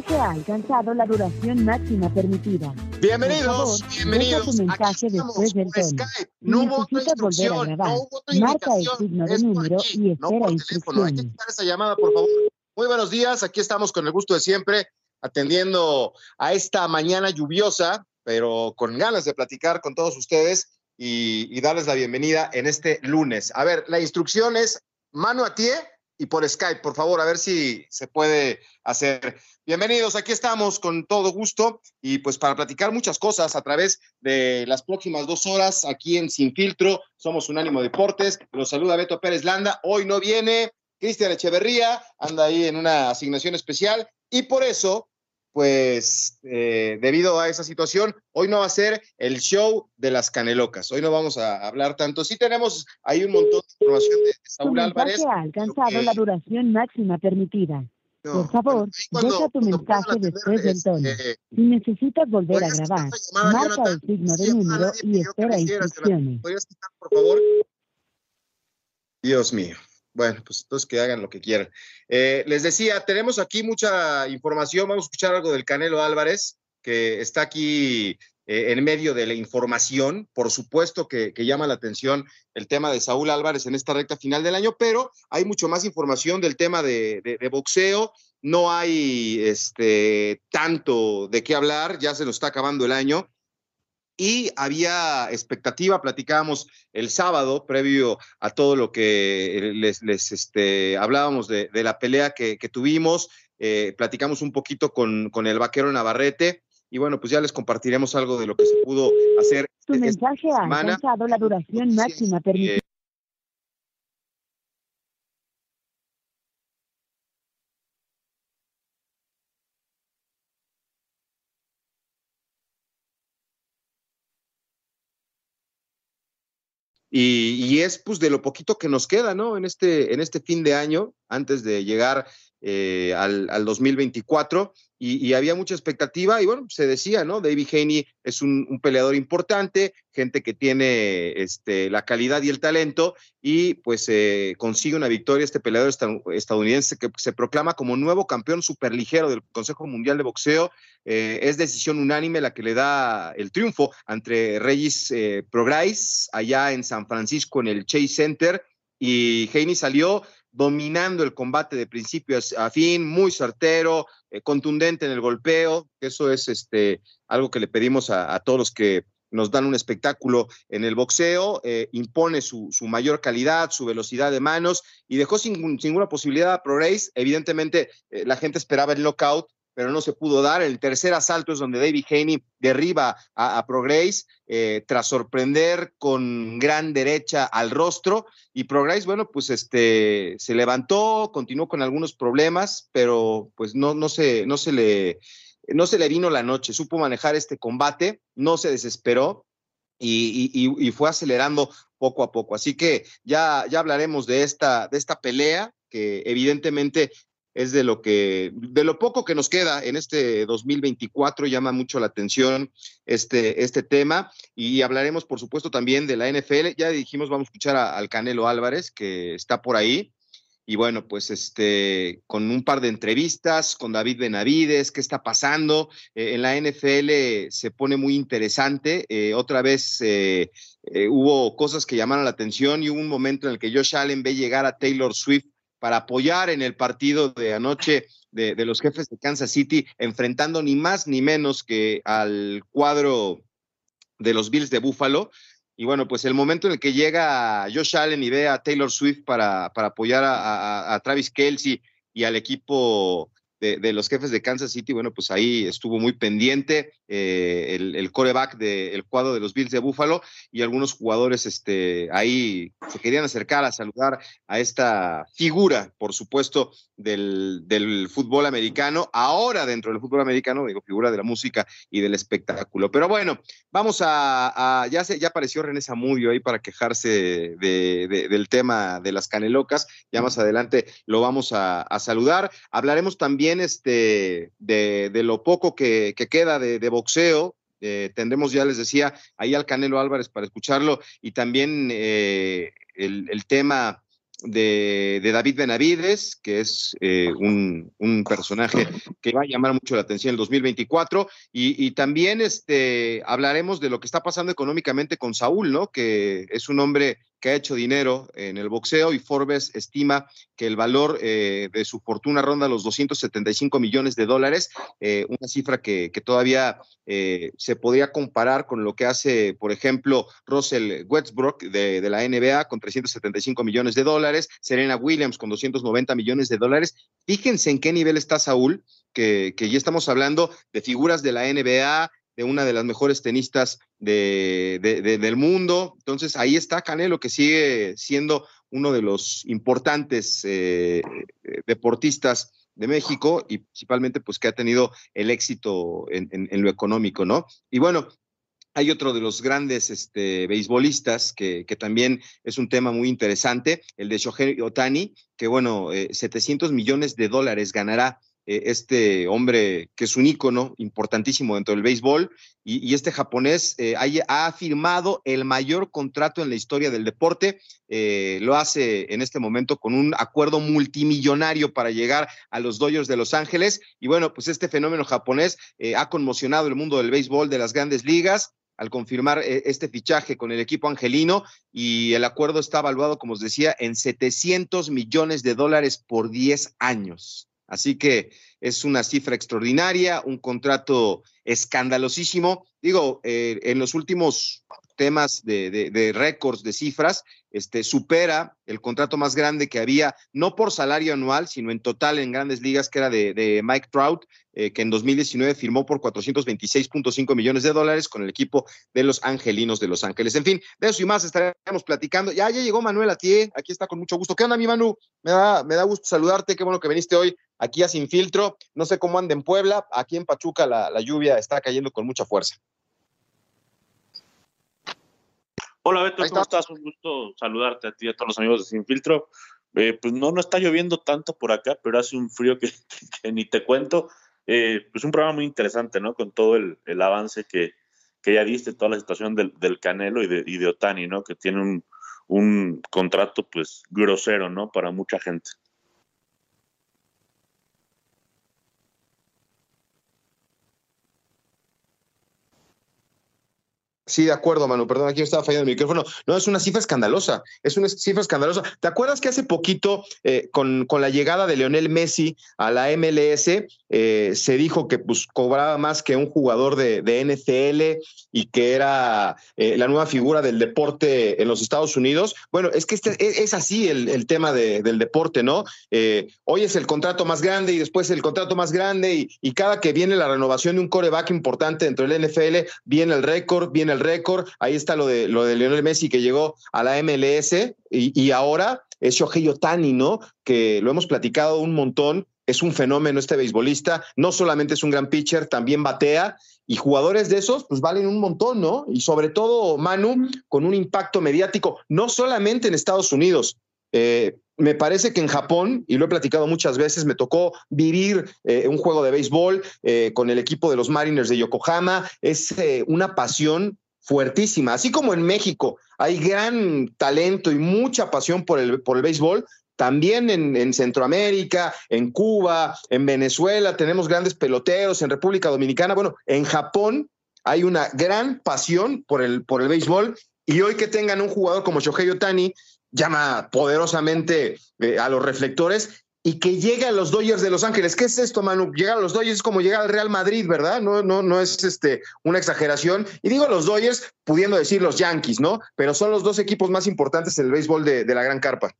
Mensaje ha alcanzado la duración máxima permitida. Bienvenidos, favor, bienvenidos. deja tu mensaje Aquí después del tono. No hubo otra necesitas volver a grabar, no marca el signo de número aquí, y no espera por teléfono. Hay que instrucciones. quitar esa llamada, por favor. Muy buenos días. Aquí estamos con el gusto de siempre, atendiendo a esta mañana lluviosa, pero con ganas de platicar con todos ustedes y, y darles la bienvenida en este lunes. A ver, la instrucción es mano a pie y por Skype, por favor, a ver si se puede hacer. Bienvenidos, aquí estamos con todo gusto y pues para platicar muchas cosas a través de las próximas dos horas aquí en Sin Filtro. Somos Unánimo Deportes. Los saluda Beto Pérez Landa. Hoy no viene Cristian Echeverría, anda ahí en una asignación especial y por eso, pues eh, debido a esa situación, hoy no va a ser el show de las canelocas. Hoy no vamos a hablar tanto. Sí tenemos ahí un montón de información de, Saúl Álvarez. mensaje ha alcanzado que- la duración máxima permitida. No, Por favor, cuando- deja tu mensaje después del tono. Si necesitas volver a ¿Podrías quitar grabar, llamada, marca Jonathan? el signo de número y espera instrucciones. ¿Podrías quitar, por favor? Dios mío. Bueno, pues entonces que hagan lo que quieran. Eh, les decía, tenemos aquí mucha información. Vamos a escuchar algo del Canelo Álvarez, que está aquí eh, en medio de la información. Por supuesto que, que llama la atención el tema de Saúl Álvarez en esta recta final del año, pero hay mucho más información del tema de, de- de boxeo. No hay este, tanto de qué hablar, ya se nos está acabando el año y había expectativa, platicábamos el sábado, previo a todo lo que les, les este, hablábamos de, de la pelea que, que tuvimos, eh, platicamos un poquito con, con el vaquero Navarrete, y bueno, pues ya les compartiremos algo de lo que se pudo hacer Tu esta mensaje ha alcanzado la duración máxima eh, permitida. Y, y es pues de lo poquito que nos queda, ¿no? En este, en este fin de año, antes de llegar eh, al, al 2024, y, había mucha expectativa, y bueno, se decía, ¿no? David Haney es un, peleador importante, gente que tiene este, la calidad y el talento, y pues eh, consigue una victoria este peleador esta- estadounidense que se proclama como nuevo campeón superligero del Consejo Mundial de Boxeo. Eh, es decisión unánime la que le da el triunfo entre Reyes eh, Prograis allá en San Francisco en el Chase Center y Haney salió dominando el combate de principio a fin, muy certero, eh, contundente en el golpeo, eso es este, algo que le pedimos a, todos los que nos dan un espectáculo en el boxeo, eh, impone su, mayor calidad, su velocidad de manos y dejó sin, ninguna posibilidad a Prograis. Evidentemente, eh, la gente esperaba el knockout, pero no se pudo dar. El tercer asalto es donde David Haney derriba a, a eh, tras sorprender con gran derecha al rostro. Y Prograis, bueno, pues este se levantó, continuó con algunos problemas, pero pues no, no, se, no, se le, no se le vino la noche. Supo manejar este combate, no se desesperó y- y- y fue acelerando poco a poco. Así que ya, ya hablaremos de esta, de esta pelea, que evidentemente es de lo que, de lo poco que nos queda en este 2024, llama mucho la atención este, este tema. Y hablaremos, por supuesto, también de la NFL. Ya dijimos, vamos a escuchar a- al Canelo Álvarez, que está por ahí. Y bueno, pues este, con un par de entrevistas con David Benavides, qué está pasando. Eh, en la NFL se pone muy interesante. Eh, otra vez eh, hubo cosas que llamaron la atención y hubo un momento en el que Josh Allen ve llegar a Taylor Swift para apoyar en el partido de anoche de, los jefes de Kansas City, enfrentando ni más ni menos que al cuadro de los Bills de Buffalo. Y bueno, pues el momento en el que llega Josh Allen y ve a Taylor Swift para, para apoyar a Travis Kelsey y al equipo de, los jefes de Kansas City, bueno, pues ahí estuvo muy pendiente eh, el, el, coreback del cuadro de los Bills de Buffalo y algunos jugadores este, ahí se querían acercar a saludar a esta figura, por supuesto, del, del fútbol americano, ahora dentro del fútbol americano, digo, figura de la música y del espectáculo. Pero bueno, vamos a, ya, se, ya apareció René Zamudio ahí para quejarse de, del tema de las canelocas, ya más adelante lo vamos a saludar. Hablaremos también este, de, lo poco que, queda de, boxeo. Eh, tendremos, ya les decía, ahí al Canelo Álvarez para escucharlo y también eh, el, tema de, David Benavides, que es eh, un, personaje que va a llamar mucho la atención en el 2024. Y, y, también este, hablaremos de lo que está pasando económicamente con Saúl, ¿no? Que es un hombre que ha hecho dinero en el boxeo y Forbes estima que el valor eh, de su fortuna ronda los 275 millones de dólares, eh, una cifra que, todavía eh, se podría comparar con lo que hace, por ejemplo, Russell Westbrook de, de, la NBA con 375 millones de dólares, Serena Williams con 290 millones de dólares. Fíjense en qué nivel está Saúl, que, que ya estamos hablando de figuras de la NBA, de una de las mejores tenistas del mundo. Entonces ahí está Canelo, que sigue siendo uno de los importantes eh, deportistas de México y principalmente pues que ha tenido el éxito en, lo económico, ¿no? Y bueno, hay otro de los grandes este, beisbolistas que, también es un tema muy interesante, el de Shohei Otani, que bueno, 700 eh, millones de dólares ganará eh, este hombre que es un ícono importantísimo dentro del béisbol y, este japonés eh, ha, firmado el mayor contrato en la historia del deporte. Eh, lo hace en este momento con un acuerdo multimillonario para llegar a los Dodgers de Los Ángeles. Y bueno, pues este fenómeno japonés ha conmocionado el mundo del béisbol de las grandes ligas al confirmar este fichaje con el equipo angelino y el acuerdo está evaluado, como os decía, en 700 millones de dólares por 10 años. Así que es una cifra extraordinaria, un contrato escandalosísimo. Digo, eh, en los últimos temas de, récords, de cifras, este, supera el contrato más grande que había, no por salario anual, sino en total en grandes ligas, que era de, Mike Trout, eh, que en 2019 firmó por 426.5 millones de dólares con el equipo de los Angelinos de Los Ángeles. En fin, de eso y más estaremos platicando. Ya, ya llegó Manuel Atié, aquí está con mucho gusto. ¿Qué onda, mi Manu? Me da, me da gusto saludarte, qué bueno que viniste hoy aquí a Sin Filtro. No sé cómo anda en Puebla, aquí en Pachuca la lluvia está cayendo con mucha fuerza. Hola Beto, ¿cómo estás? Un gusto saludarte a ti y a todos los amigos de Sin Filtro. Eh, pues no, no está lloviendo tanto por acá, pero hace un frío que, ni te cuento. Eh, pues un programa muy interesante, ¿no? Con todo el, avance que, ya diste, toda la situación del, Canelo y de, y de, Otani, ¿no? Que tiene un, un contrato, pues, grosero, ¿no? Para mucha gente. Sí, de acuerdo, Manu. Perdón, aquí estaba fallando el micrófono. No, es una cifra escandalosa. Es una cifra escandalosa. ¿Te acuerdas que hace poquito, eh, con, con, la llegada de Leonel Messi a la MLS, eh, se dijo que pues, cobraba más que un jugador de, de NCL y que era eh, la nueva figura del deporte en los Estados Unidos? Bueno, es que este, es, así el, el tema de, del deporte, ¿no? hoy es el contrato más grande y después el contrato más grande y, y cada que viene la renovación de un coreback importante dentro del NFL, viene el récord, viene el récord. Ahí está lo de, lo de Lionel Messi que llegó a la MLS y, ahora es Shohei Otani, ¿no? Que lo hemos platicado un montón. Es un fenómeno este beisbolista. No solamente es un gran pitcher, también batea. Y jugadores de esos, pues valen un montón, ¿no? Y sobre todo, Manu, con un impacto mediático, no solamente en Estados Unidos. Eh, me parece que en Japón, y lo he platicado muchas veces, me tocó vivir eh, un juego de béisbol eh, con el equipo de los Mariners de Yokohama. Es una pasión fuertísima. Así como en México hay gran talento y mucha pasión por el, por el béisbol, también en, Centroamérica, en Cuba, en Venezuela, tenemos grandes peloteros, en República Dominicana, bueno, en Japón hay una gran pasión por el, por el béisbol y hoy que tengan un jugador como Shohei Otani llama poderosamente eh, a los reflectores y que llegue a los Dodgers de Los Ángeles. ¿Qué es esto, Manu? Llegar a los Dodgers es como llegar al Real Madrid, ¿verdad? No, no, no es este, una exageración. Y digo los Dodgers, pudiendo decir los Yankees, ¿no? Pero son los dos equipos más importantes en el béisbol de, la Gran Carpa.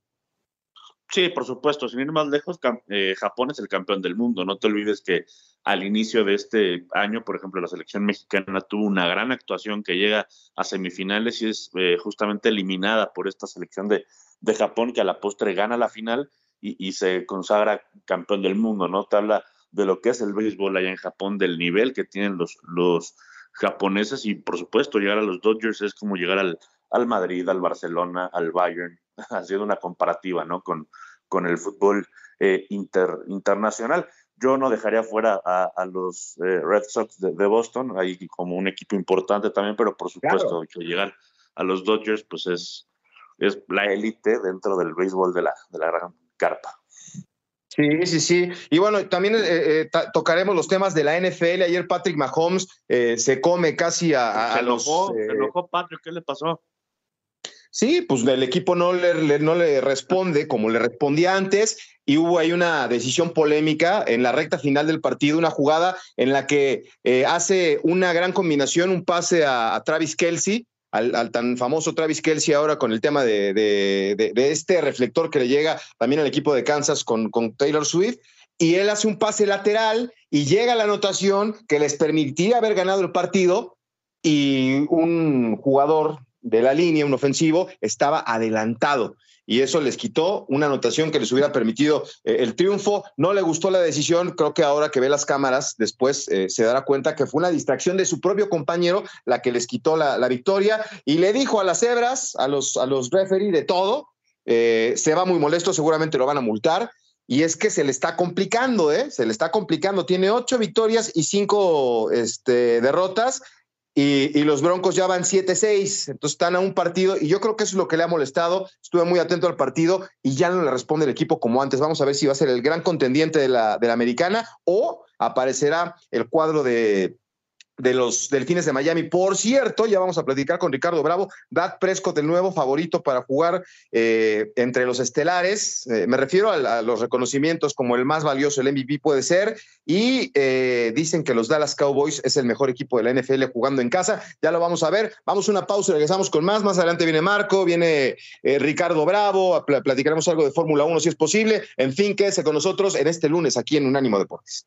Sí, por supuesto. Sin ir más lejos, eh, Japón es el campeón del mundo. No te olvides que al inicio de este año, por ejemplo, la selección mexicana tuvo una gran actuación que llega a semifinales y es eh, justamente eliminada por esta selección de, de Japón que a la postre gana la final y, se consagra campeón del mundo, ¿no? Te habla de lo que es el béisbol allá en Japón, del nivel que tienen los, los japoneses y por supuesto llegar a los Dodgers es como llegar al, al Madrid, al Barcelona, al Bayern, haciendo una comparativa, ¿no? Con, con el fútbol eh, internacional. Yo no dejaría fuera a, los eh, Red Sox de, Boston, ahí como un equipo importante también, pero por supuesto que llegar a los Dodgers, pues es, es la élite dentro del béisbol de la, de la gran carpa. Sí, sí, sí. Y bueno, también eh, eh, tocaremos los temas de la NFL. Ayer Patrick Mahomes eh, se come casi a, se enojó, se enojó Patrick, ¿qué le pasó? Sí, pues el equipo no le, no le responde como le respondía antes y hubo ahí una decisión polémica en la recta final del partido, una jugada en la que hace una gran combinación, un pase a, a Travis Kelsey al, tan famoso Travis Kelsey ahora con el tema de, este reflector que le llega también al equipo de Kansas con, Taylor Swift. Y él hace un pase lateral y llega la anotación que les permitiría haber ganado el partido y un jugador de la línea, un ofensivo, estaba adelantado y eso les quitó una anotación que les hubiera permitido eh, el triunfo. No le gustó la decisión, creo que ahora que ve las cámaras después eh, se dará cuenta que fue una distracción de su propio compañero la que les quitó la, victoria y le dijo a las hebras, a los, a los referee de todo, eh, se va muy molesto, seguramente lo van a multar. Y es que se le está complicando, ¿eh? Se le está complicando. Tiene ocho victorias y cinco este, derrotas y, los Broncos ya van 7-6, entonces están a un partido y yo creo que eso es lo que le ha molestado. Estuve muy atento al partido y ya no le responde el equipo como antes. Vamos a ver si va a ser el gran contendiente de la, de la americana o aparecerá el cuadro de, de los Delfines de Miami. Por cierto, ya vamos a platicar con Ricardo Bravo, Dad Prescott, el nuevo favorito para jugar eh, entre los estelares. Eh, me refiero a, los reconocimientos como el más valioso, el MVP puede ser. Y eh, dicen que los Dallas Cowboys es el mejor equipo de la NFL jugando en casa. Ya lo vamos a ver. Vamos a una pausa y regresamos con más. Más adelante viene Marco, viene Ricardo Bravo. Platicaremos algo de Fórmula 1 si es posible. En fin, quédese con nosotros en este lunes aquí en Unánimo Deportes.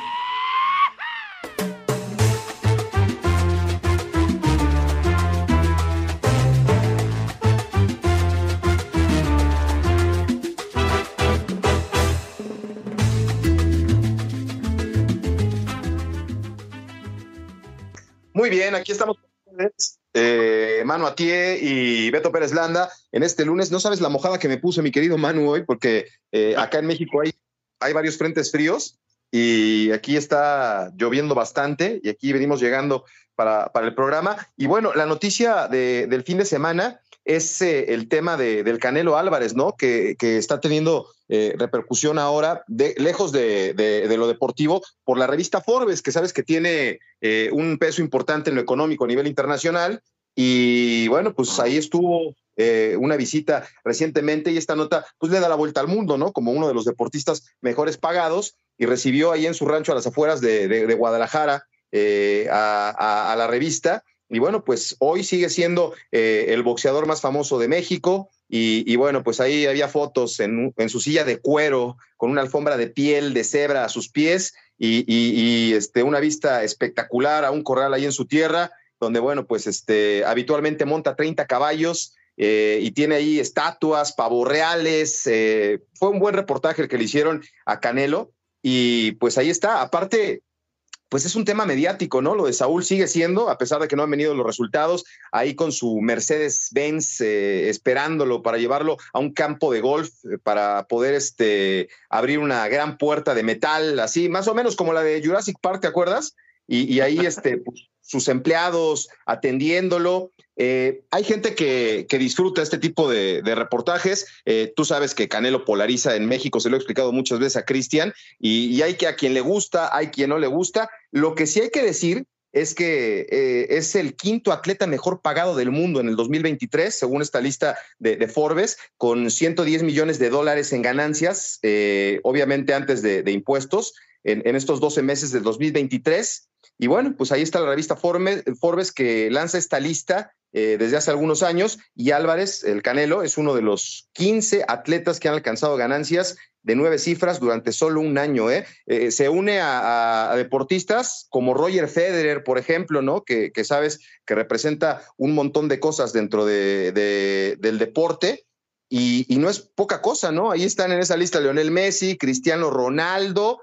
Bien, aquí estamos eh, Manu Atié y Beto Pérez Landa en este lunes. No sabes la mojada que me puse mi querido Manu hoy, porque eh, acá en México hay, varios frentes fríos y aquí está lloviendo bastante y aquí venimos llegando para el programa. Y bueno, la noticia del fin de semana es eh, el tema de, del Canelo Álvarez, ¿no? Que, que está teniendo eh, repercusión ahora, de, lejos de, de, lo deportivo, por la revista Forbes, que sabes que tiene eh, un peso importante en lo económico a nivel internacional. Y bueno, pues ahí estuvo una visita recientemente y esta nota pues le da la vuelta al mundo, ¿no? Como uno de los deportistas mejores pagados y recibió ahí en su rancho a las afueras de, Guadalajara a, a, la revista y bueno, pues hoy sigue siendo eh, el boxeador más famoso de México. Y, bueno, pues ahí había fotos en, su silla de cuero, con una alfombra de piel de cebra a sus pies y, este, una vista espectacular a un corral ahí en su tierra, donde, bueno, pues este, habitualmente monta 30 caballos. Eh, y tiene ahí estatuas, pavos reales. Eh, fue un buen reportaje el que le hicieron a Canelo. Y pues ahí está. Aparte, pues es un tema mediático, ¿no? Lo de Saúl sigue siendo, a pesar de que no han venido los resultados, ahí con su Mercedes-Benz eh, esperándolo para llevarlo a un campo de golf, eh, para poder este, abrir una gran puerta de metal, así, más o menos como la de Jurassic Park, ¿te acuerdas? Y, ahí este, pues, sus empleados atendiéndolo. Eh, hay gente que, disfruta este tipo de, reportajes. Eh, tú sabes que Canelo polariza en México, se lo he explicado muchas veces a Cristian, y, hay que a quien le gusta, hay quien no le gusta. Lo que sí hay que decir es que eh, es el quinto atleta mejor pagado del mundo en el 2023, según esta lista de, Forbes, con 110 millones de dólares en ganancias, obviamente antes de, impuestos, en, en, estos 12 meses del 2023. Y bueno, pues ahí está la revista Forbes, que lanza esta lista eh, desde hace algunos años y Álvarez, el Canelo, es uno de los 15 atletas que han alcanzado ganancias de nueve cifras durante solo un año. ¿eh? eh se une a, deportistas como Roger Federer, por ejemplo, ¿no? Que, sabes que representa un montón de cosas dentro de, del deporte. Y, y, no es poca cosa, ¿no? Ahí están en esa lista Leonel Messi, Cristiano Ronaldo,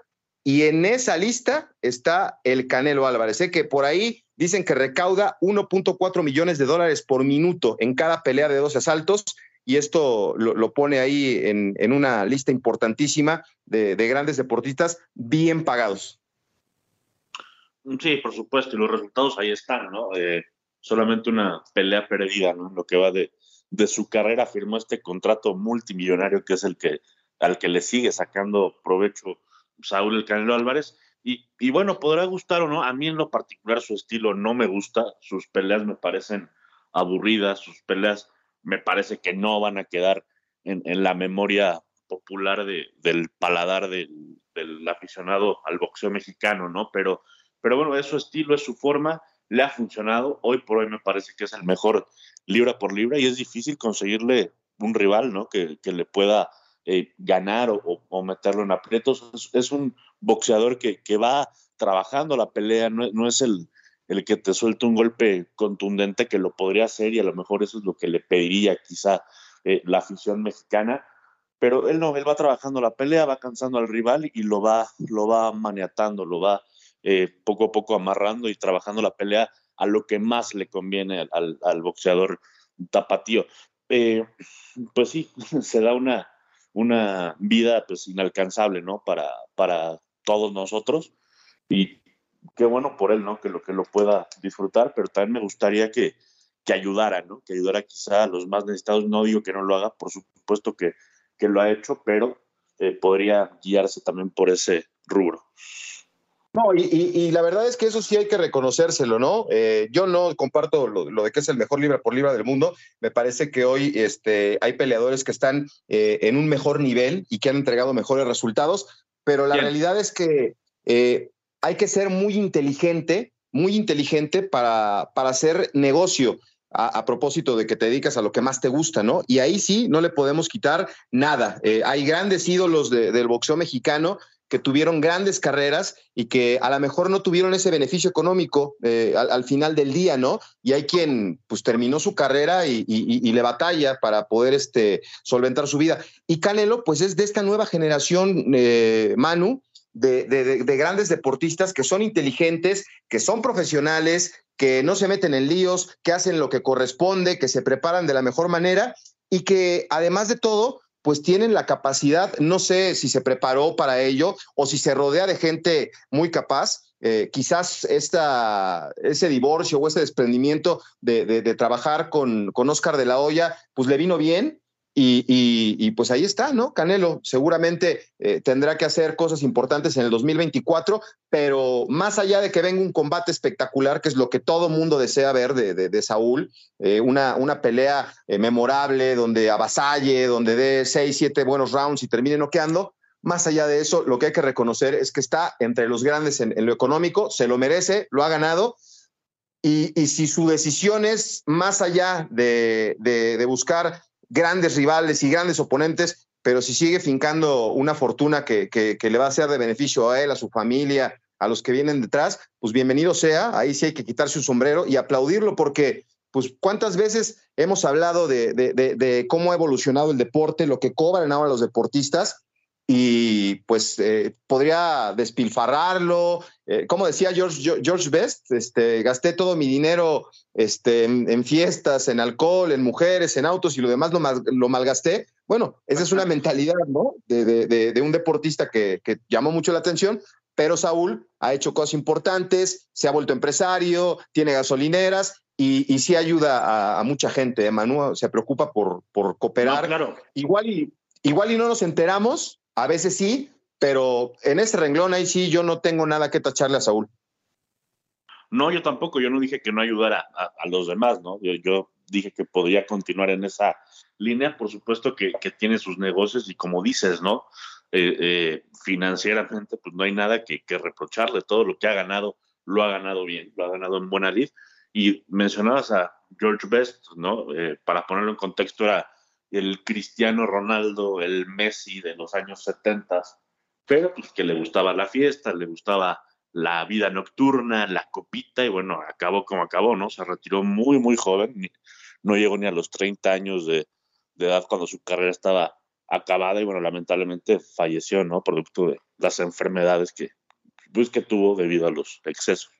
y en esa lista está el Canelo Álvarez, ¿eh? que por ahí dicen que recauda 1.4 millones de dólares por minuto en cada pelea de 12 asaltos y esto lo, pone ahí en, una lista importantísima de, grandes deportistas bien pagados. Sí, por supuesto, y los resultados ahí están, ¿no? Eh, solamente una pelea perdida, ¿no? Lo que va de, de su carrera firmó este contrato multimillonario que es el que al que le sigue sacando provecho Saúl El Canelo Álvarez. Y, bueno, podrá gustar o no. A mí en lo particular su estilo no me gusta. Sus peleas me parecen aburridas. Sus peleas me parece que no van a quedar en, la memoria popular del paladar del, aficionado al boxeo mexicano, ¿no? Pero, pero bueno, es su estilo, es su forma. Le ha funcionado. Hoy por hoy me parece que es el mejor libra por libra y es difícil conseguirle un rival, ¿no? Que, que le pueda eh, ganar o, meterlo en aprietos. Es, un boxeador que, va trabajando la pelea, no, es el, que te suelta un golpe contundente que lo podría hacer y a lo mejor eso es lo que le pediría quizá eh, la afición mexicana. Pero él no, él va trabajando la pelea, va cansando al rival y lo va, lo va maniatando, lo va eh, poco a poco amarrando y trabajando la pelea a lo que más le conviene al boxeador tapatío. pues sí, se da una, una vida pues inalcanzable, ¿no? Para, para todos nosotros. Y qué bueno por él, ¿no? Que lo que lo pueda disfrutar, pero también me gustaría que, que ayudara, ¿no? Que ayudara quizá a los más necesitados. No digo que no lo haga, por supuesto que, que lo ha hecho, pero eh, podría guiarse también por ese rubro. No, y, la verdad es que eso sí hay que reconocérselo, ¿no? Eh, yo no comparto lo, de que es el mejor libra por libra del mundo. Me parece que hoy este, hay peleadores que están eh, en un mejor nivel y que han entregado mejores resultados, pero la realidad es que eh, hay que ser muy inteligente, muy inteligente para, para hacer negocio. A, propósito de que te dedicas a lo que más te gusta, ¿no? Y ahí sí, no le podemos quitar nada. hay grandes ídolos del boxeo mexicano que tuvieron grandes carreras y que a lo mejor no tuvieron ese beneficio económico eh, al, final del día, ¿no? Y hay quien pues terminó su carrera y, le batalla para poder este, solventar su vida. Y Canelo pues es de esta nueva generación, eh, Manu, de, grandes deportistas que son inteligentes, que son profesionales, que no se meten en líos, que hacen lo que corresponde, que se preparan de la mejor manera y que además de todo, pues tienen la capacidad, no sé si se preparó para ello o si se rodea de gente muy capaz. Eh, quizás esta, ese divorcio o ese desprendimiento de, trabajar con, con Oscar de la Hoya, pues le vino bien y, pues ahí está, ¿no? Canelo seguramente eh, tendrá que hacer cosas importantes en el 2024, pero más allá de que venga un combate espectacular, que es lo que todo mundo desea ver de, Saúl, eh, una, una, pelea eh, memorable donde avasalle, donde dé seis, siete buenos rounds y termine noqueando, más allá de eso, lo que hay que reconocer es que está entre los grandes en, lo económico, se lo merece, lo ha ganado. Y, si su decisión es más allá de, de buscar grandes rivales y grandes oponentes, pero si sigue fincando una fortuna que, le va a ser de beneficio a él, a su familia, a los que vienen detrás, pues bienvenido sea. Ahí sí hay que quitarse un sombrero y aplaudirlo porque, pues, ¿cuántas veces hemos hablado de, cómo ha evolucionado el deporte, lo que cobran ahora los deportistas? Y pues eh, podría despilfarrarlo. Eh, como decía George, George Best, este, gasté todo mi dinero este, en, fiestas, en alcohol, en mujeres, en autos y lo demás lo, lo malgasté. Bueno, esa es una mentalidad ¿no? de, un deportista que, llamó mucho la atención, pero Saúl ha hecho cosas importantes, se ha vuelto empresario, tiene gasolineras y, y sí ayuda a, mucha gente. Emanuel se preocupa por, por cooperar. claro. Igual y, igual y no nos enteramos, a veces sí, pero en ese renglón ahí sí yo no tengo nada que tacharle a Saúl. No, yo tampoco, yo no dije que no ayudara a, los demás, ¿no? Yo, dije que podría continuar en esa línea, por supuesto que, tiene sus negocios y como dices, ¿no? Eh, eh, financieramente, pues no hay nada que, reprocharle, todo lo que ha ganado, lo ha ganado bien, lo ha ganado en buena lid. Y mencionabas a George Best, ¿no? Eh, para ponerlo en contexto, era el Cristiano Ronaldo, el Messi de los años 70, pero pues que le gustaba la fiesta, le gustaba la vida nocturna, la copita, y bueno, acabó como acabó, ¿no? Se retiró muy, muy joven, no llegó ni a los 30 años de, edad cuando su carrera estaba acabada y bueno, lamentablemente falleció, ¿no? Producto de las enfermedades que, pues, que tuvo debido a los excesos.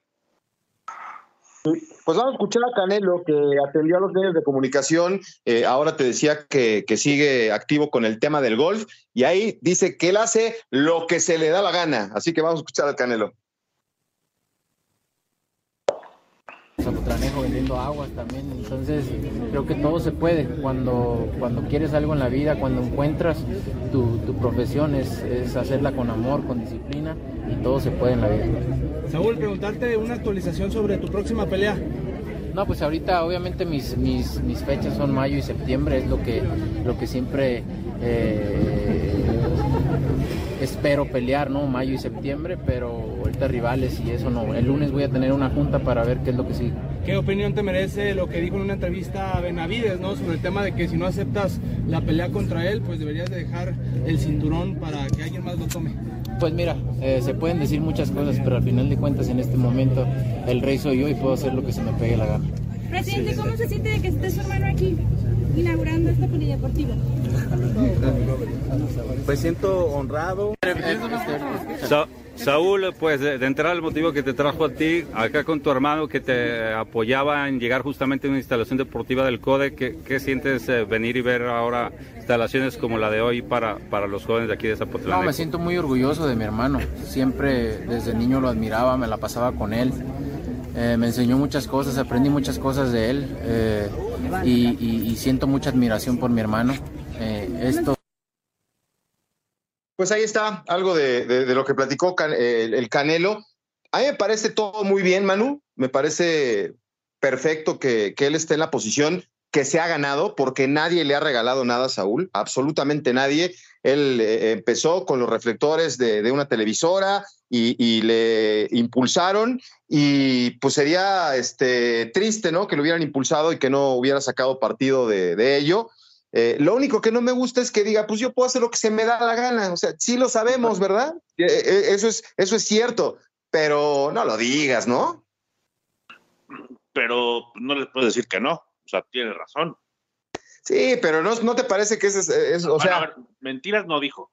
Pues vamos a escuchar a Canelo, que atendió a los medios de comunicación. Eh, ahora te decía que, sigue activo con el tema del golf. Y ahí dice que él hace lo que se le da la gana. Así que vamos a escuchar a Canelo. Vendiendo aguas también, entonces creo que todo se puede. Cuando, cuando quieres algo en la vida, cuando encuentras tu, profesión, es, es hacerla con amor, con disciplina y todo se puede en la vida. Saúl, preguntarte una actualización sobre tu próxima pelea. No, pues ahorita obviamente mis, mis, mis fechas son mayo y septiembre, es lo que, lo que siempre eh, espero pelear, ¿no? Mayo y septiembre, pero ahorita rivales y eso no. El lunes voy a tener una junta para ver qué es lo que sigue. ¿Qué opinión te merece lo que dijo en una entrevista a Benavides, ¿no? Sobre el tema de que si no aceptas la pelea contra él, pues deberías de dejar el cinturón para que alguien más lo tome. Pues mira, eh, se pueden decir muchas cosas, pero al final de cuentas en este momento el rey soy yo y puedo hacer lo que se me pegue la gana. Presidente, ¿cómo se siente de que esté su hermano aquí inaugurando este polideportivo? Pues siento honrado. Saúl, pues de, entrada el motivo que te trajo a ti, acá con tu hermano que te apoyaba en llegar justamente a una instalación deportiva del CODE, ¿qué, sientes eh, venir y ver ahora instalaciones como la de hoy para, para los jóvenes de aquí de Zapotlán? No, me siento muy orgulloso de mi hermano, siempre desde niño lo admiraba, me la pasaba con él. Eh, me enseñó muchas cosas, aprendí muchas cosas de él eh, y, siento mucha admiración por mi hermano. Esto pues ahí está algo de, lo que platicó el, Canelo. A mí me parece todo muy bien, Manu. Me parece perfecto que, él esté en la posición que se ha ganado, porque nadie le ha regalado nada a Saúl, absolutamente nadie. Él eh, empezó con los reflectores de, una televisora y, le impulsaron y pues sería este, triste, ¿no? Que lo hubieran impulsado y que no hubiera sacado partido de ello. Eh, lo único que no me gusta es que diga, pues yo puedo hacer lo que se me da la gana. O sea, sí lo sabemos, ¿verdad? Eh, eh, eso es, eso es cierto, pero no lo digas, ¿no? Pero no le puedo decir que no. O sea, tiene razón. Sí, pero no, ¿no te parece que es, es o sea... mentiras no dijo.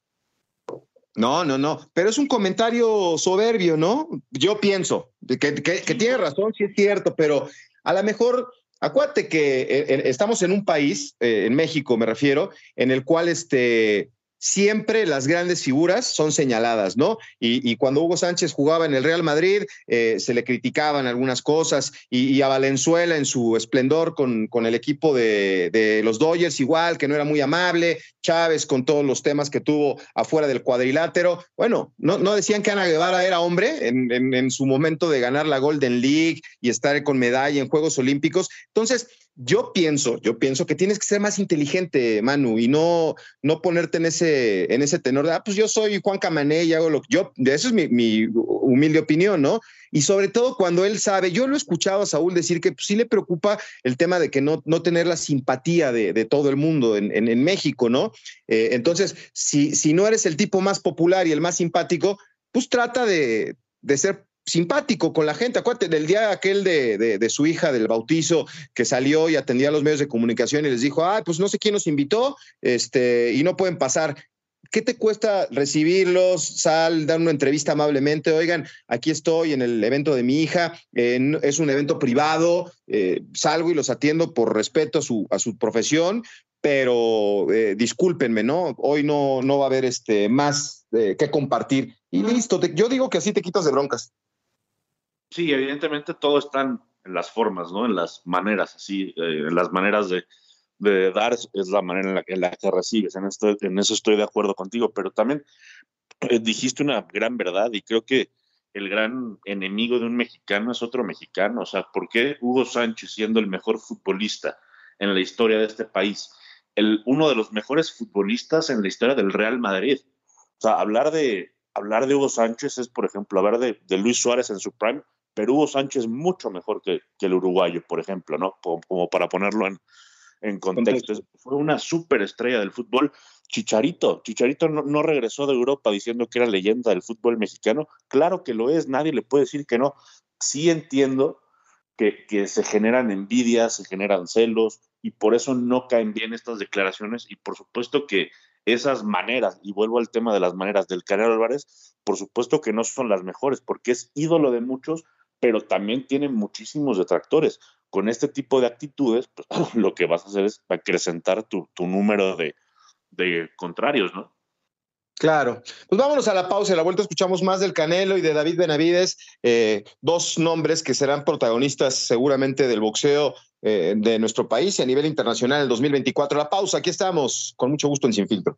No, no, no, pero es un comentario soberbio, ¿no? Yo pienso que, que, que tiene razón, sí es cierto, pero a lo mejor Acuérdate que eh, estamos en un país, eh, en México me refiero, en el cual este, siempre las grandes figuras son señaladas, ¿no? Y, cuando Hugo Sánchez jugaba en el Real Madrid, eh, se le criticaban algunas cosas, y, a Valenzuela en su esplendor con, con el equipo de, los Dodgers, igual, que no era muy amable, Chávez con todos los temas que tuvo afuera del cuadrilátero. Bueno, no, no decían que Ana Guevara era hombre en, en su momento de ganar la Golden League y estar con medalla en Juegos Olímpicos. Entonces, yo pienso, yo pienso que tienes que ser más inteligente, Manu, y no, no ponerte en ese, en ese tenor de, ah, pues yo soy Juan Camané y hago lo que yo, eso es mi, humilde opinión, ¿no? Y sobre todo cuando él sabe, yo lo he escuchado a Saúl decir que pues, sí le preocupa el tema de que no, no tener la simpatía de, todo el mundo en, en, México, ¿no? Eh, entonces, si, si no eres el tipo más popular y el más simpático, pues trata de, de ser simpático con la gente. Acuérdate del día aquel de, de, su hija del bautizo que salió y atendía a los medios de comunicación y les dijo, ah, pues no sé quién nos invitó este, y no pueden pasar. ¿qué te cuesta recibirlos? Sal, dar una entrevista amablemente. Oigan, aquí estoy en el evento de mi hija. Eh, es un evento privado. Eh, salgo y los atiendo por respeto a su, a su profesión, pero eh, discúlpenme, ¿no? Hoy no, no va a haber este, más que compartir. Y listo, yo digo que así te quitas de broncas. Sí, evidentemente todo está en las formas, ¿no? En las maneras, así, en las maneras de, de dar es la manera en la, en la que recibes. En, esto, en eso estoy de acuerdo contigo, pero también eh, dijiste una gran verdad y creo que el gran enemigo de un mexicano es otro mexicano. O sea, ¿por qué Hugo Sánchez, siendo el mejor futbolista en la historia de este país, el, uno de los mejores futbolistas en la historia del Real Madrid? O sea, hablar de, hablar de Hugo Sánchez es, por ejemplo, hablar de, de Luis Suárez en su prime, pero Hugo Sánchez mucho mejor que, que el uruguayo, por ejemplo, ¿no? como para ponerlo en, en contexto. Fue una superestrella del fútbol. Chicharito, Chicharito no, regresó de Europa diciendo que era leyenda del fútbol mexicano. Claro que lo es, nadie le puede decir que no. Sí entiendo que, que se generan envidias, se generan celos y por eso no caen bien estas declaraciones y por supuesto que esas maneras, y vuelvo al tema de las maneras del Canelo Álvarez, por supuesto que no son las mejores porque es ídolo de muchos, pero también tiene muchísimos detractores con este tipo de actitudes, pues, lo que vas a hacer es acrecentar tu, tu número de, de contrarios, ¿no? Claro. Pues vámonos a la pausa. A la vuelta escuchamos más del Canelo y de David Benavides, eh, dos nombres que serán protagonistas seguramente del boxeo eh, de nuestro país y a nivel internacional en el 2024. La pausa, aquí estamos, con mucho gusto en Sin Filtro.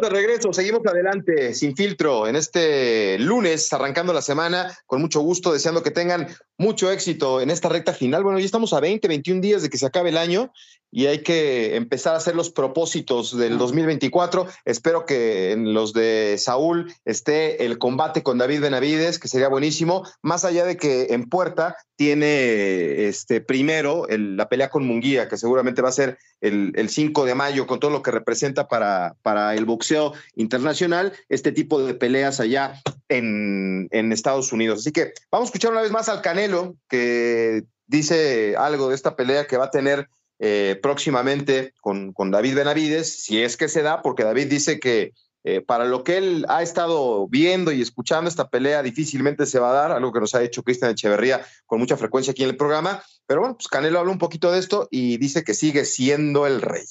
De regreso, seguimos adelante, sin filtro, en este lunes, arrancando la semana, con mucho gusto, deseando que tengan mucho éxito en esta recta final. Bueno, ya estamos a 20, 21 días de que se acabe el año y hay que empezar a hacer los propósitos del 2024. Espero que en los de Saúl esté el combate con David Benavides, que sería buenísimo, más allá de que en puerta tiene este primero la pelea con Munguía, que seguramente va a ser el, 5 de mayo, con todo lo que representa para, para el boxeo internacional, este tipo de peleas allá en, en Estados Unidos. Así que vamos a escuchar una vez más al Canelo, que dice algo de esta pelea que va a tener eh, próximamente con, con, David Benavides, si es que se da, porque David dice que eh, para lo que él ha estado viendo y escuchando esta pelea difícilmente se va a dar, algo que nos ha dicho Cristian Echeverría con mucha frecuencia aquí en el programa. Pero bueno, pues Canelo habla un poquito de esto y dice que sigue siendo el rey.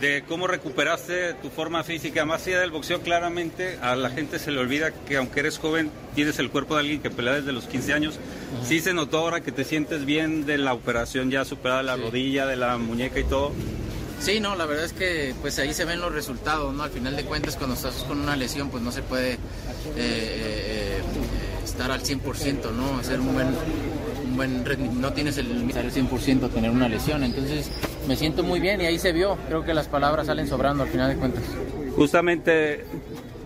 De cómo recuperaste tu forma física, más allá del boxeo, claramente a la gente se le olvida que aunque eres joven, tienes el cuerpo de alguien que pelea desde los 15 años. Sí se notó ahora que te sientes bien de la operación ya superada la rodilla, de la muñeca y todo. Sí, no, la verdad es que pues ahí se ven los resultados, ¿no? Al final de cuentas cuando estás con una lesión pues no se puede eh, eh, eh, estar al 100%, ¿no? Hacer un buen, un buen no tienes el, el 100% tener una lesión, entonces me siento muy bien y ahí se vio, creo que las palabras salen sobrando al final de cuentas. Justamente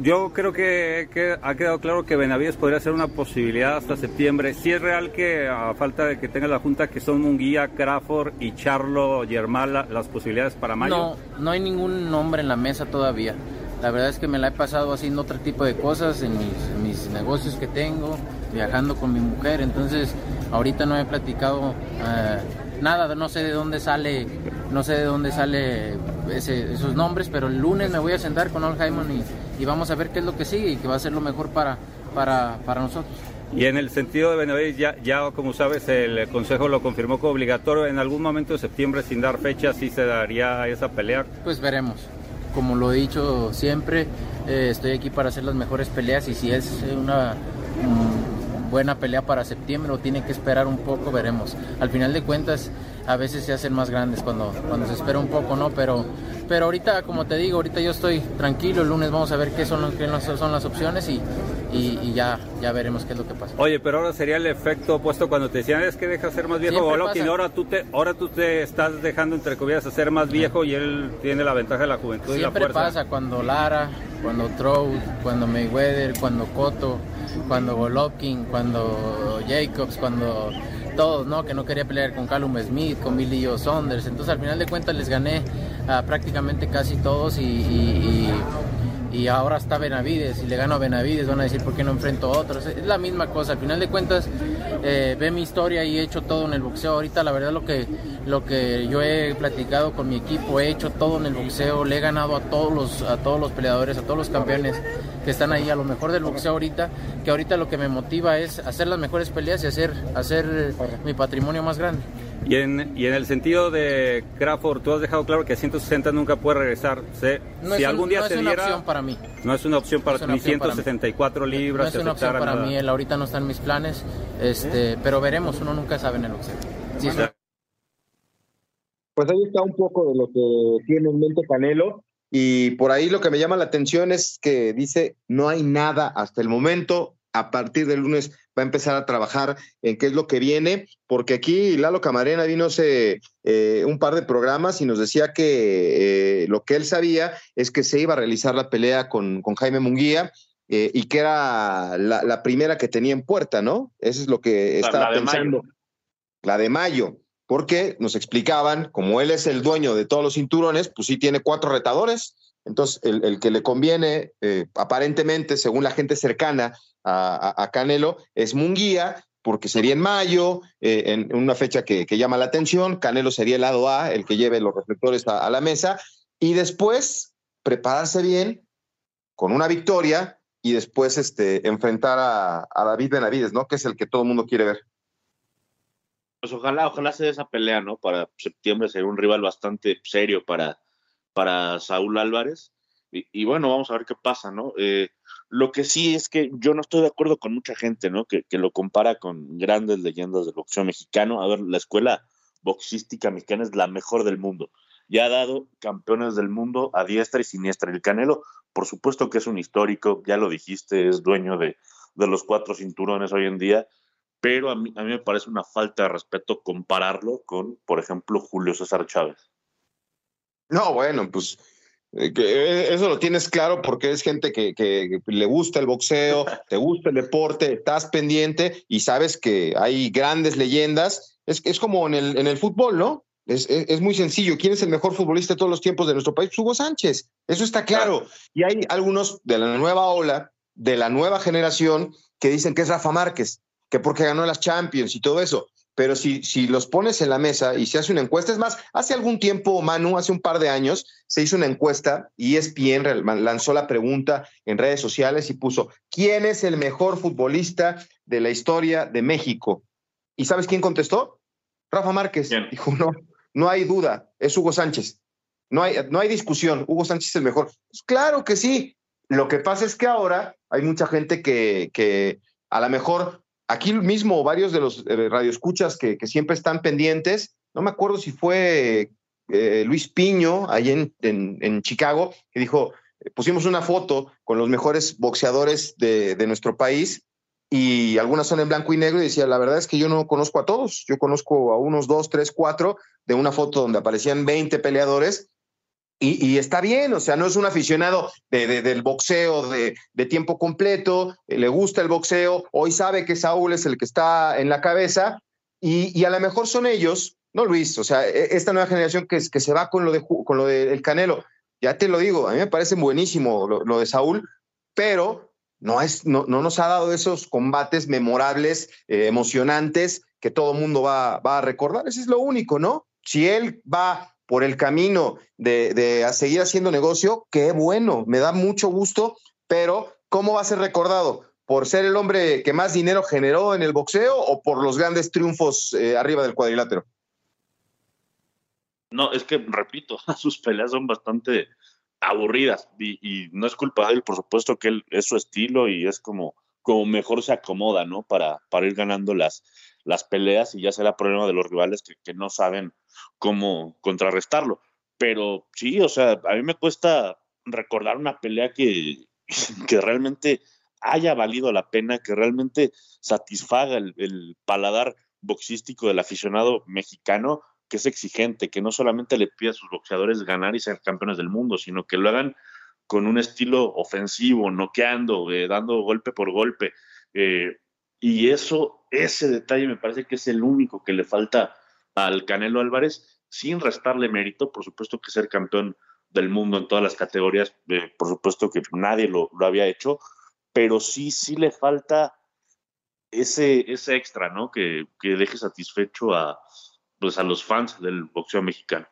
yo creo que, ha quedado claro que Benavides podría ser una posibilidad hasta septiembre. Si es real que a falta de que tenga la Junta que son Munguía, Crawford y Charlo Yermal las posibilidades para mayo. No, no hay ningún nombre en la mesa todavía. La verdad es que me la he pasado haciendo otro tipo de cosas en mis, negocios que tengo, viajando con mi mujer. Entonces, ahorita no he platicado eh, nada, no sé de dónde sale, no sé de dónde sale esos nombres, pero el lunes me voy a sentar con Al y y vamos a ver qué es lo que sigue y que va a ser lo mejor para, para, para nosotros. Y en el sentido de Benavides, ya, ya como sabes, el Consejo lo confirmó como obligatorio. En algún momento de septiembre, sin dar fecha, ¿sí se daría esa pelea? Pues veremos. Como lo he dicho siempre, eh, estoy aquí para hacer las mejores peleas y si es una, buena pelea para septiembre o tiene que esperar un poco, veremos. Al final de cuentas, a veces se hacen más grandes cuando, cuando se espera un poco, ¿no? Pero, pero ahorita, como te digo, ahorita yo estoy tranquilo, el lunes vamos a ver qué son, qué son las opciones y, y, ya, ya veremos qué es lo que pasa. Oye, pero ahora sería el efecto opuesto cuando te decían es que deja ser más viejo Golovkin, ahora tú te, ahora tú te estás dejando entre comillas a ser más viejo y él tiene la ventaja de la juventud y la fuerza. pasa cuando Lara, cuando Trout, cuando Mayweather, cuando Cotto, cuando Golovkin, cuando Jacobs, cuando todos, ¿no? Que no quería pelear con Callum Smith, con Billy Joe Saunders. Entonces al final de cuentas les gané a prácticamente casi todos y y ahora está Benavides y le gano a Benavides, van a decir por qué no enfrento a otros. Es la misma cosa, al final de cuentas eh, ve mi historia y he hecho todo en el boxeo. Ahorita la verdad lo que, lo que yo he platicado con mi equipo, he hecho todo en el boxeo, le he ganado a todos los, a todos los peleadores, a todos los campeones que están ahí, a lo mejor del boxeo ahorita, que ahorita lo que me motiva es hacer las mejores peleas y hacer, hacer mi patrimonio más grande. Y en, y en el sentido de Crawford, tú has dejado claro que a 160 nunca puede regresar. no si algún día no es una opción para mí. No es una opción para no 174 libras. No es una opción para mí. Él ahorita no está en mis planes. Este, pero veremos. Uno nunca sabe en el boxeo. Sí, Pues ahí está un poco de lo que tiene en mente Canelo. Y por ahí lo que me llama la atención es que dice, no hay nada hasta el momento, a partir del lunes va a empezar a trabajar en qué es lo que viene, porque aquí Lalo Camarena vino hace eh, un par de programas y nos decía que eh, lo que él sabía es que se iba a realizar la pelea con, con Jaime Munguía eh, y que era la, primera que tenía en puerta, ¿no? Eso es lo que estaba pensando. La de mayo, porque nos explicaban, como él es el dueño de todos los cinturones, pues sí tiene cuatro retadores. Entonces, el, el que le conviene, aparentemente, según la gente cercana a, Canelo es Munguía, porque sería en mayo, eh, en, una fecha que, llama la atención. Canelo sería el lado A, el que lleve los reflectores a, la mesa. Y después prepararse bien con una victoria y después este, enfrentar a, David Benavides, ¿no? Que es el que todo el mundo quiere ver. Pues ojalá, ojalá se dé esa pelea, ¿no? Para septiembre ser un rival bastante serio para, para Saúl Álvarez. Y, bueno, vamos a ver qué pasa, ¿no? Eh, lo que sí es que yo no estoy de acuerdo con mucha gente, ¿no? Que, lo compara con grandes leyendas del boxeo mexicano. A ver, la escuela boxística mexicana es la mejor del mundo. Ya ha dado campeones del mundo a diestra y siniestra. El Canelo, por supuesto que es un histórico, ya lo dijiste, es dueño de, los cuatro cinturones hoy en día, pero a mí, a mí me parece una falta de respeto compararlo con, por ejemplo, Julio César Chávez. No, bueno, pues eso lo tienes claro porque es gente que, le gusta el boxeo, te gusta el deporte, estás pendiente y sabes que hay grandes leyendas. Es, es como en el, en el fútbol, ¿no? Es, es, muy sencillo. ¿Quién es el mejor futbolista de todos los tiempos de nuestro país? Hugo Sánchez. Eso está claro. Y hay algunos de la nueva ola, de la nueva generación, que dicen que es Rafa Márquez, que porque ganó las Champions y todo eso pero si, si los pones en la mesa y se hace una encuesta, es más, hace algún tiempo, Manu, hace un par de años, se hizo una encuesta y ESPN lanzó la pregunta en redes sociales y puso, ¿quién es el mejor futbolista de la historia de México? ¿Y sabes quién contestó? Rafa Márquez. Dijo, no, no hay duda, es Hugo Sánchez. No hay, no hay discusión, Hugo Sánchez es el mejor. Pues claro que sí. Lo que pasa es que ahora hay mucha gente que, que a lo mejor aquí mismo varios de los eh, radioescuchas que, siempre están pendientes, no me acuerdo si fue eh, Luis Piño, en, en, Chicago, que dijo, eh, pusimos una foto con los mejores boxeadores de, de, nuestro país y algunas son en blanco y negro y decía, la verdad es que yo no conozco a todos, yo conozco a unos dos, tres, cuatro de una foto donde aparecían 20 peleadores y, está bien, o sea, no es un aficionado de, del boxeo de, tiempo completo, eh, le gusta el boxeo, hoy sabe que Saúl es el que está en la cabeza y, a lo mejor son ellos, no Luis, o sea, e, esta nueva generación que, se va con lo, de, con lo del Canelo, ya te lo digo, a mí me parece buenísimo lo, de Saúl, pero no, es, no, no, nos ha dado esos combates memorables, eh, emocionantes, que todo mundo va, va a recordar, eso es lo único, ¿no? Si él va por el camino de, seguir haciendo negocio, qué bueno, me da mucho gusto, pero ¿cómo va a ser recordado? ¿Por ser el hombre que más dinero generó en el boxeo o por los grandes triunfos eh, arriba del cuadrilátero? No, es que, repito, sus peleas son bastante aburridas y, no es culpa de él, por supuesto que él es su estilo y es como, como mejor se acomoda, ¿no? Para, para ir ganando las, las peleas y ya será problema de los rivales que, que no saben cómo contrarrestarlo. Pero sí, o sea, a mí me cuesta recordar una pelea que, que realmente haya valido la pena, que realmente satisfaga el, paladar boxístico del aficionado mexicano, que es exigente, que no solamente le pide a sus boxeadores ganar y ser campeones del mundo, sino que lo hagan con un estilo ofensivo, noqueando, eh, dando golpe por golpe. Eh, y eso, ese detalle me parece que es el único que le falta al Canelo Álvarez, sin restarle mérito, por supuesto que ser campeón del mundo en todas las categorías, eh, por supuesto que nadie lo, lo había hecho, pero sí, sí le falta ese, ese extra, ¿no? Que, que deje satisfecho a, pues, a los fans del boxeo mexicano.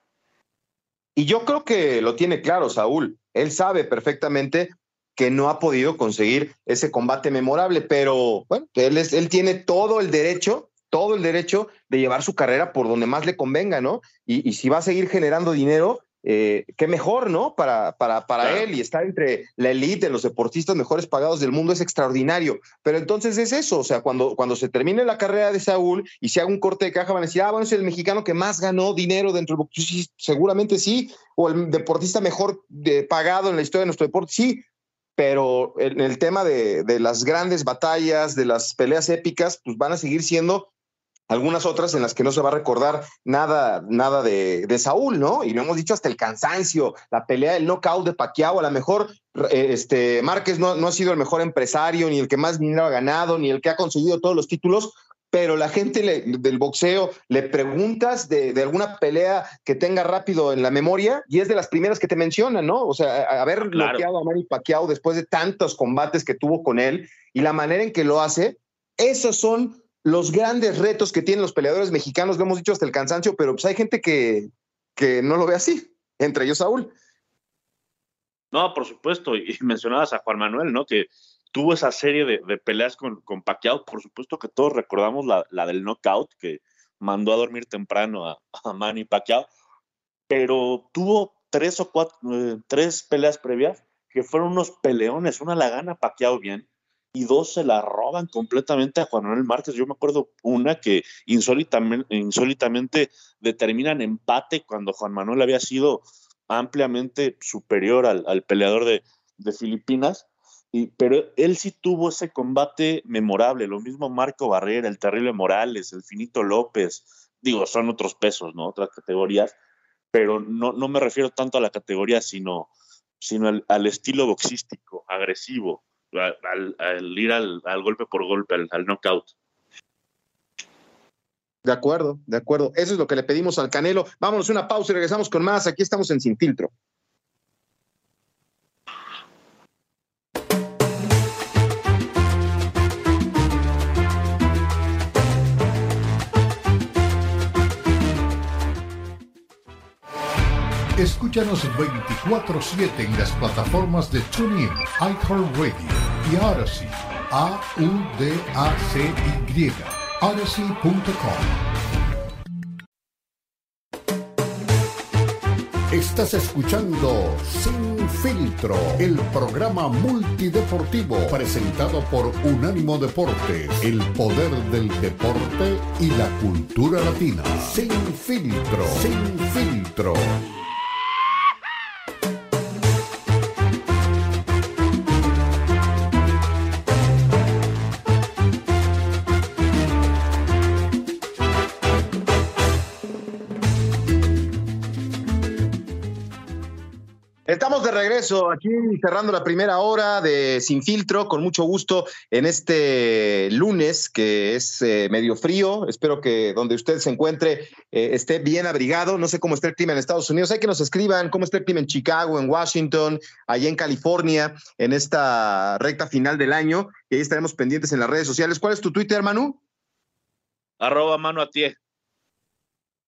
Y yo creo que lo tiene claro, Saúl. Él sabe perfectamente que no ha podido conseguir ese combate memorable, pero bueno, él, es, él tiene todo el derecho, todo el derecho de llevar su carrera por donde más le convenga, ¿no? Y, y si va a seguir generando dinero, eh, qué mejor, ¿no? Para, para, para él y estar entre la élite, los deportistas mejores pagados del mundo es extraordinario. Pero entonces es eso, o sea, cuando, cuando se termine la carrera de Saúl y se haga un corte de caja, van a decir, ah, bueno, es el mexicano que más ganó dinero dentro del boxeo. Sí, seguramente sí, o el deportista mejor de, pagado en la historia de nuestro deporte, sí. Pero en el tema de, de las grandes batallas, de las peleas épicas, pues van a seguir siendo algunas otras en las que no se va a recordar nada, nada de, de, Saúl, ¿no? Y lo hemos dicho hasta el cansancio, la pelea, el knockout de Pacquiao, a lo mejor eh, este, Márquez no, no, ha sido el mejor empresario, ni el que más dinero ha ganado, ni el que ha conseguido todos los títulos, pero la gente le, del boxeo le preguntas de, de, alguna pelea que tenga rápido en la memoria y es de las primeras que te mencionan, ¿no? O sea, haber claro. bloqueado a Manny Pacquiao después de tantos combates que tuvo con él y la manera en que lo hace, esos son los grandes retos que tienen los peleadores mexicanos, lo hemos dicho hasta el cansancio, pero pues hay gente que, que no lo ve así, entre ellos Saúl. No, por supuesto, y mencionabas a Juan Manuel, ¿no? Que tuvo esa serie de, de peleas con, con Pacquiao, por supuesto que todos recordamos la, la, del knockout que mandó a dormir temprano a, a Manny Pacquiao, pero tuvo tres o cuatro, eh, tres peleas previas que fueron unos peleones, una la gana Pacquiao bien, y dos se la roban completamente a Juan Manuel Márquez. Yo me acuerdo una que insólitamente, insólitamente determinan empate cuando Juan Manuel había sido ampliamente superior al, al peleador de, de Filipinas. Y, pero él sí tuvo ese combate memorable, lo mismo Marco Barrera, el terrible Morales, el Finito López, digo, son otros pesos, ¿no? Otras categorías, pero no, no me refiero tanto a la categoría, sino, sino al, estilo boxístico, agresivo, al, ir al, al, golpe por golpe, al, al knockout. De acuerdo, de acuerdo. Eso es lo que le pedimos al Canelo. Vámonos una pausa y regresamos con más. Aquí estamos en Sin Filtro. Escúchanos 24-7 en las plataformas de TuneIn, iHeartRadio y Odyssey. A-U-D-A-C-Y. Odyssey.com. Estás escuchando Sin Filtro, el programa multideportivo presentado por Unánimo Deportes, el poder del deporte y la cultura latina. Sin Filtro, Sin Filtro. Regreso aquí cerrando la primera hora de Sin Filtro, con mucho gusto en este lunes que es eh, medio frío. Espero que donde usted se encuentre eh, esté bien abrigado. No sé cómo está el clima en Estados Unidos. Hay que nos escriban cómo está el clima en Chicago, en Washington, allá en California, en esta recta final del año. Y ahí estaremos pendientes en las redes sociales. ¿Cuál es tu Twitter, Manu? Arroba Manu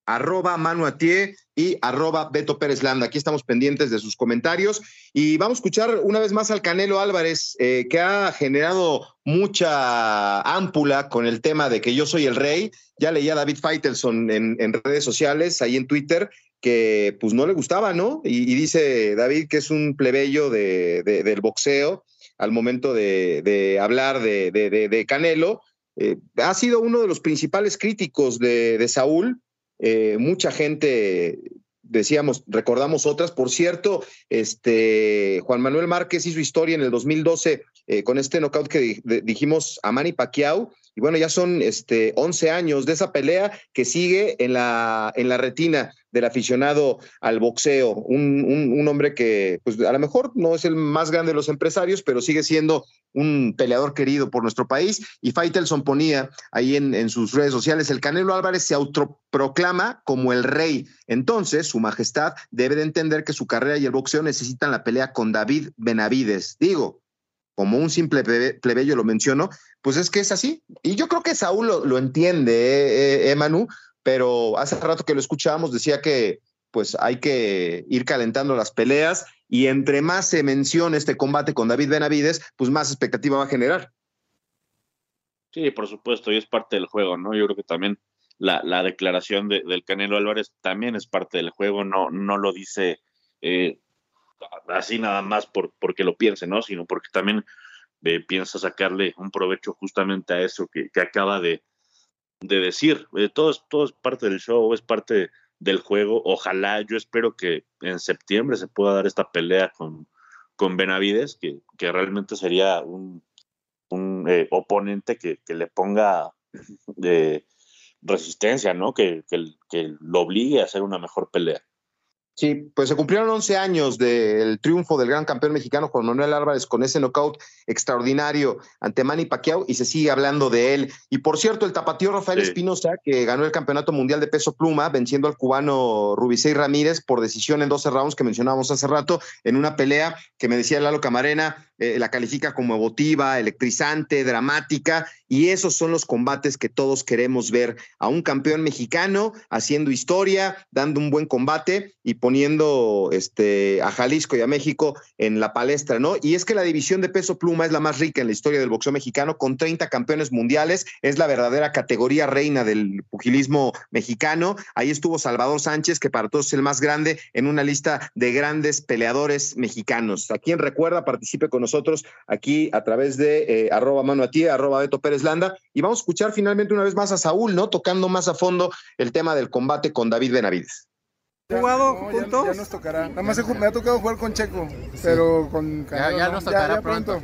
arroba Manu Atié y arroba Beto Pérez Landa. Aquí estamos pendientes de sus comentarios y vamos a escuchar una vez más al Canelo Álvarez, eh, que ha generado mucha ámpula con el tema de que yo soy el rey. Ya leía David Feitelson en, redes sociales, ahí en Twitter, que pues no le gustaba, ¿no? Y, dice David que es un plebeyo de, del boxeo al momento de, hablar de, Canelo. Eh, ha sido uno de los principales críticos de, Saúl. Eh, mucha gente decíamos, recordamos otras. Por cierto, este Juan Manuel Márquez hizo historia en el 2012 eh, con este knockout que dijimos a Manny Pacquiao. Y bueno, ya son este, 11 años de esa pelea que sigue en la, retina del aficionado al boxeo. Un, hombre que, pues a lo mejor no es el más grande de los empresarios, pero sigue siendo un peleador querido por nuestro país. Y Faitelson ponía ahí en sus redes sociales, el Canelo Álvarez se autoproclama como el rey. Entonces, su majestad debe de entender que su carrera y el boxeo necesitan la pelea con David Benavides. Digo, como un simple plebeyo lo menciono, pues es que es así. Y yo creo que Saúl lo, entiende, eh, eh, eh pero hace rato que lo escuchábamos decía que pues hay que ir calentando las peleas y entre más se mencione este combate con David Benavides, pues más expectativa va a generar. Sí, por supuesto, y es parte del juego, ¿no? Yo creo que también la, declaración del Canelo Álvarez también es parte del juego, no, no lo dice eh, así nada más por, porque lo piense, ¿no? Sino porque también eh, piensa sacarle un provecho justamente a eso que, acaba de, decir. Eh, todo, es, todo es parte del show, es parte del juego. Ojalá, yo espero que en septiembre se pueda dar esta pelea con, con Benavides, que, que realmente sería un, un eh, oponente que, que, le ponga de resistencia, ¿no? Que, que, lo obligue a hacer una mejor pelea. Sí, pues se cumplieron 11 años del triunfo del gran campeón mexicano Juan Manuel Álvarez con ese knockout extraordinario ante Manny Pacquiao y se sigue hablando de él. Y por cierto, el tapatío Rafael Espinosa, que ganó el campeonato mundial de peso pluma, venciendo al cubano Rubisei Ramírez por decisión en 12 rounds que mencionábamos hace rato, en una pelea que me decía Lalo Camarena, eh, la califica como emotiva, electrizante, dramática, y esos son los combates que todos queremos ver a un campeón mexicano haciendo historia, dando un buen combate y poniendo este, a Jalisco y a México en la palestra, ¿no? Y es que la división de peso pluma es la más rica en la historia del boxeo mexicano, con 30 campeones mundiales, es la verdadera categoría reina del pugilismo mexicano. Ahí estuvo Salvador Sánchez, que para todos es el más grande, en una lista de grandes peleadores mexicanos. A quien recuerda, participe con aquí a través de eh, arroba mano a ti, arroba Beto Pérez Landa. Y vamos a escuchar finalmente una vez más a Saúl, ¿no? Tocando más a fondo el tema del combate con David Benavides. ¿Jugado juntos? Ya, nos tocará. Nada más me ha tocado jugar con Checo, pero con Ya, nos tocará pronto.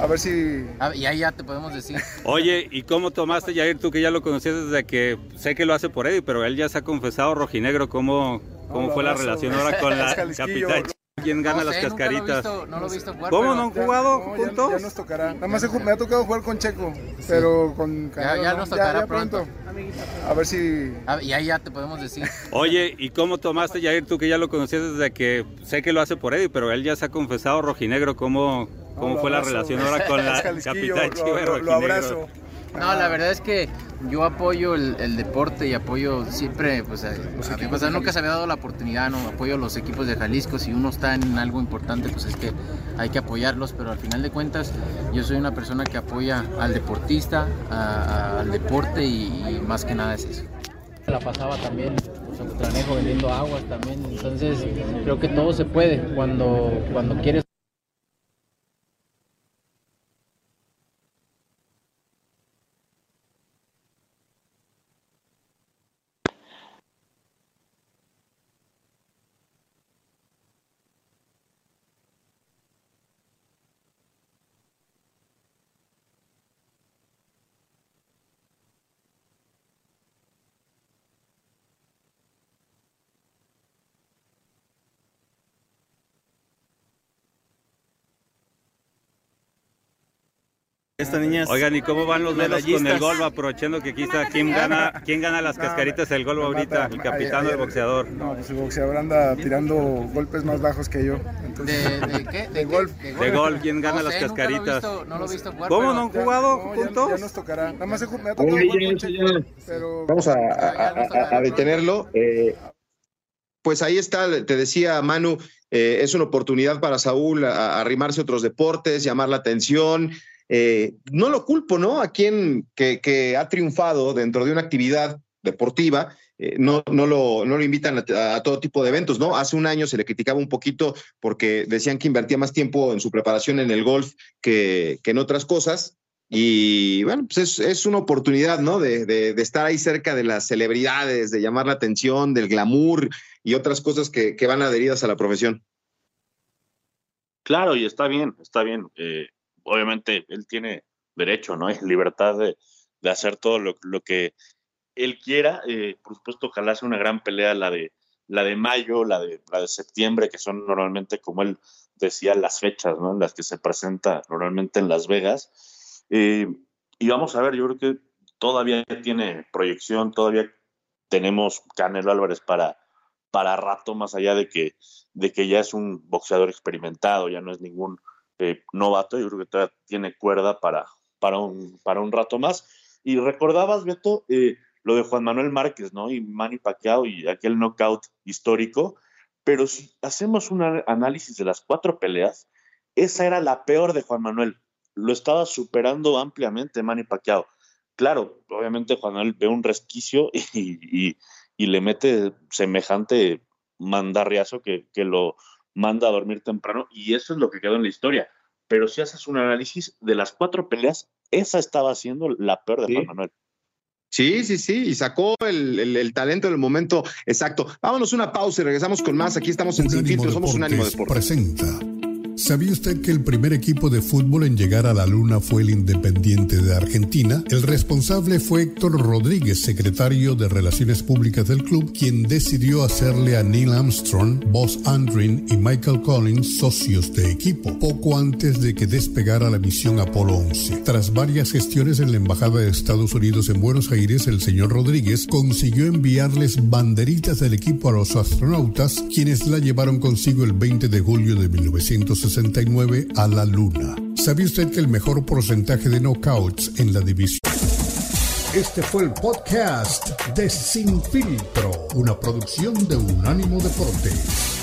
A ver si. y ahí ya te podemos decir. Oye, ¿y cómo tomaste, Jair, tú que ya lo conocías desde que sé que lo hace por Eddie, pero él ya se ha confesado rojinegro, ¿cómo, cómo fue la relación ahora con la capitán? Quién gana las cascaritas. No lo he visto, jugar, ¿Cómo no han jugado juntos? Ya, nos tocará. Nada más me ha tocado jugar con Checo, pero con Ya, ya nos tocará pronto. A ver si. y ahí ya te podemos decir. Oye, ¿y cómo tomaste, Jair, tú que ya lo conocías desde que sé que lo hace por Eddie, pero él ya se ha confesado rojinegro, ¿cómo, cómo fue la relación ahora con la capitán Chiva Lo abrazo. No, la verdad es que yo apoyo el, deporte y apoyo siempre, pues, a, pues nunca se había dado la oportunidad, ¿no? Apoyo a los equipos de Jalisco, si uno está en algo importante, pues es que hay que apoyarlos, pero al final de cuentas yo soy una persona que apoya al deportista, al deporte y, más que nada es eso. La pasaba también pues, Tranejo vendiendo aguas también, entonces creo que todo se puede cuando, cuando quieres Esta niña Oigan, ¿y cómo van los dedos con el golf? Aprovechando que aquí está, ¿quién gana, quién gana las cascaritas del golf ahorita? El capitán o el boxeador. No, pues el boxeador anda tirando golpes más bajos que yo. ¿De, qué? De, golf. De golf, ¿quién gana las cascaritas? no lo he visto jugar, ¿Cómo no han jugado juntos? Ya, nos tocará. Nada más me ha tocado pero... Vamos a, detenerlo. Eh, pues ahí está, te decía Manu, eh, es una oportunidad para Saúl arrimarse a otros deportes, llamar la atención. Eh, no lo culpo, ¿no? A quien que, ha triunfado dentro de una actividad deportiva, eh, no, no, lo, no lo invitan a, todo tipo de eventos, ¿no? Hace un año se le criticaba un poquito porque decían que invertía más tiempo en su preparación en el golf que, que en otras cosas. Y bueno, pues es, una oportunidad, ¿no? De, de, estar ahí cerca de las celebridades, de llamar la atención, del glamour y otras cosas que, que van adheridas a la profesión. Claro, y está bien, está bien. Eh, obviamente él tiene derecho, ¿no? Es libertad de, de hacer todo lo, lo, que él quiera. Eh, por supuesto, ojalá sea una gran pelea la de, la de mayo, la de, la de septiembre, que son normalmente, como él decía, las fechas, ¿no? En las que se presenta normalmente en Las Vegas. Eh, y vamos a ver, yo creo que todavía tiene proyección, todavía tenemos Canelo Álvarez para, para rato, más allá de que, de que ya es un boxeador experimentado, ya no es ningún eh, novato, yo creo que todavía tiene cuerda para, para, un, para un rato más. Y recordabas, Beto, eh, lo de Juan Manuel Márquez, ¿no? Y Manny Pacquiao y aquel knockout histórico. Pero si hacemos un análisis de las cuatro peleas, esa era la peor de Juan Manuel. Lo estaba superando ampliamente Manny Pacquiao. Claro, obviamente Juan Manuel ve un resquicio y, y le mete semejante mandarriazo que, que lo manda a dormir temprano y eso es lo que quedó en la historia. Pero si haces un análisis de las cuatro peleas, esa estaba siendo la peor de Juan Manuel. Sí, sí, sí, y sacó el, el, talento del momento exacto. Vámonos una pausa y regresamos con más. Aquí estamos en Sin Filtro, somos un ánimo de Presenta ¿Sabía usted que el primer equipo de fútbol en llegar a la Luna fue el Independiente de Argentina? El responsable fue Héctor Rodríguez, secretario de Relaciones Públicas del club, quien decidió hacerle a Neil Armstrong, Buzz Aldrin y Michael Collins socios de equipo, poco antes de que despegara la misión Apolo 11. Tras varias gestiones en la Embajada de Estados Unidos en Buenos Aires, el señor Rodríguez consiguió enviarles banderitas del equipo a los astronautas, quienes la llevaron consigo el 20 de julio de 1960 69 a la luna. ¿Sabía usted que el mejor porcentaje de knockouts en la división? Este fue el podcast de Sin Filtro, una producción de Unánimo Deportes.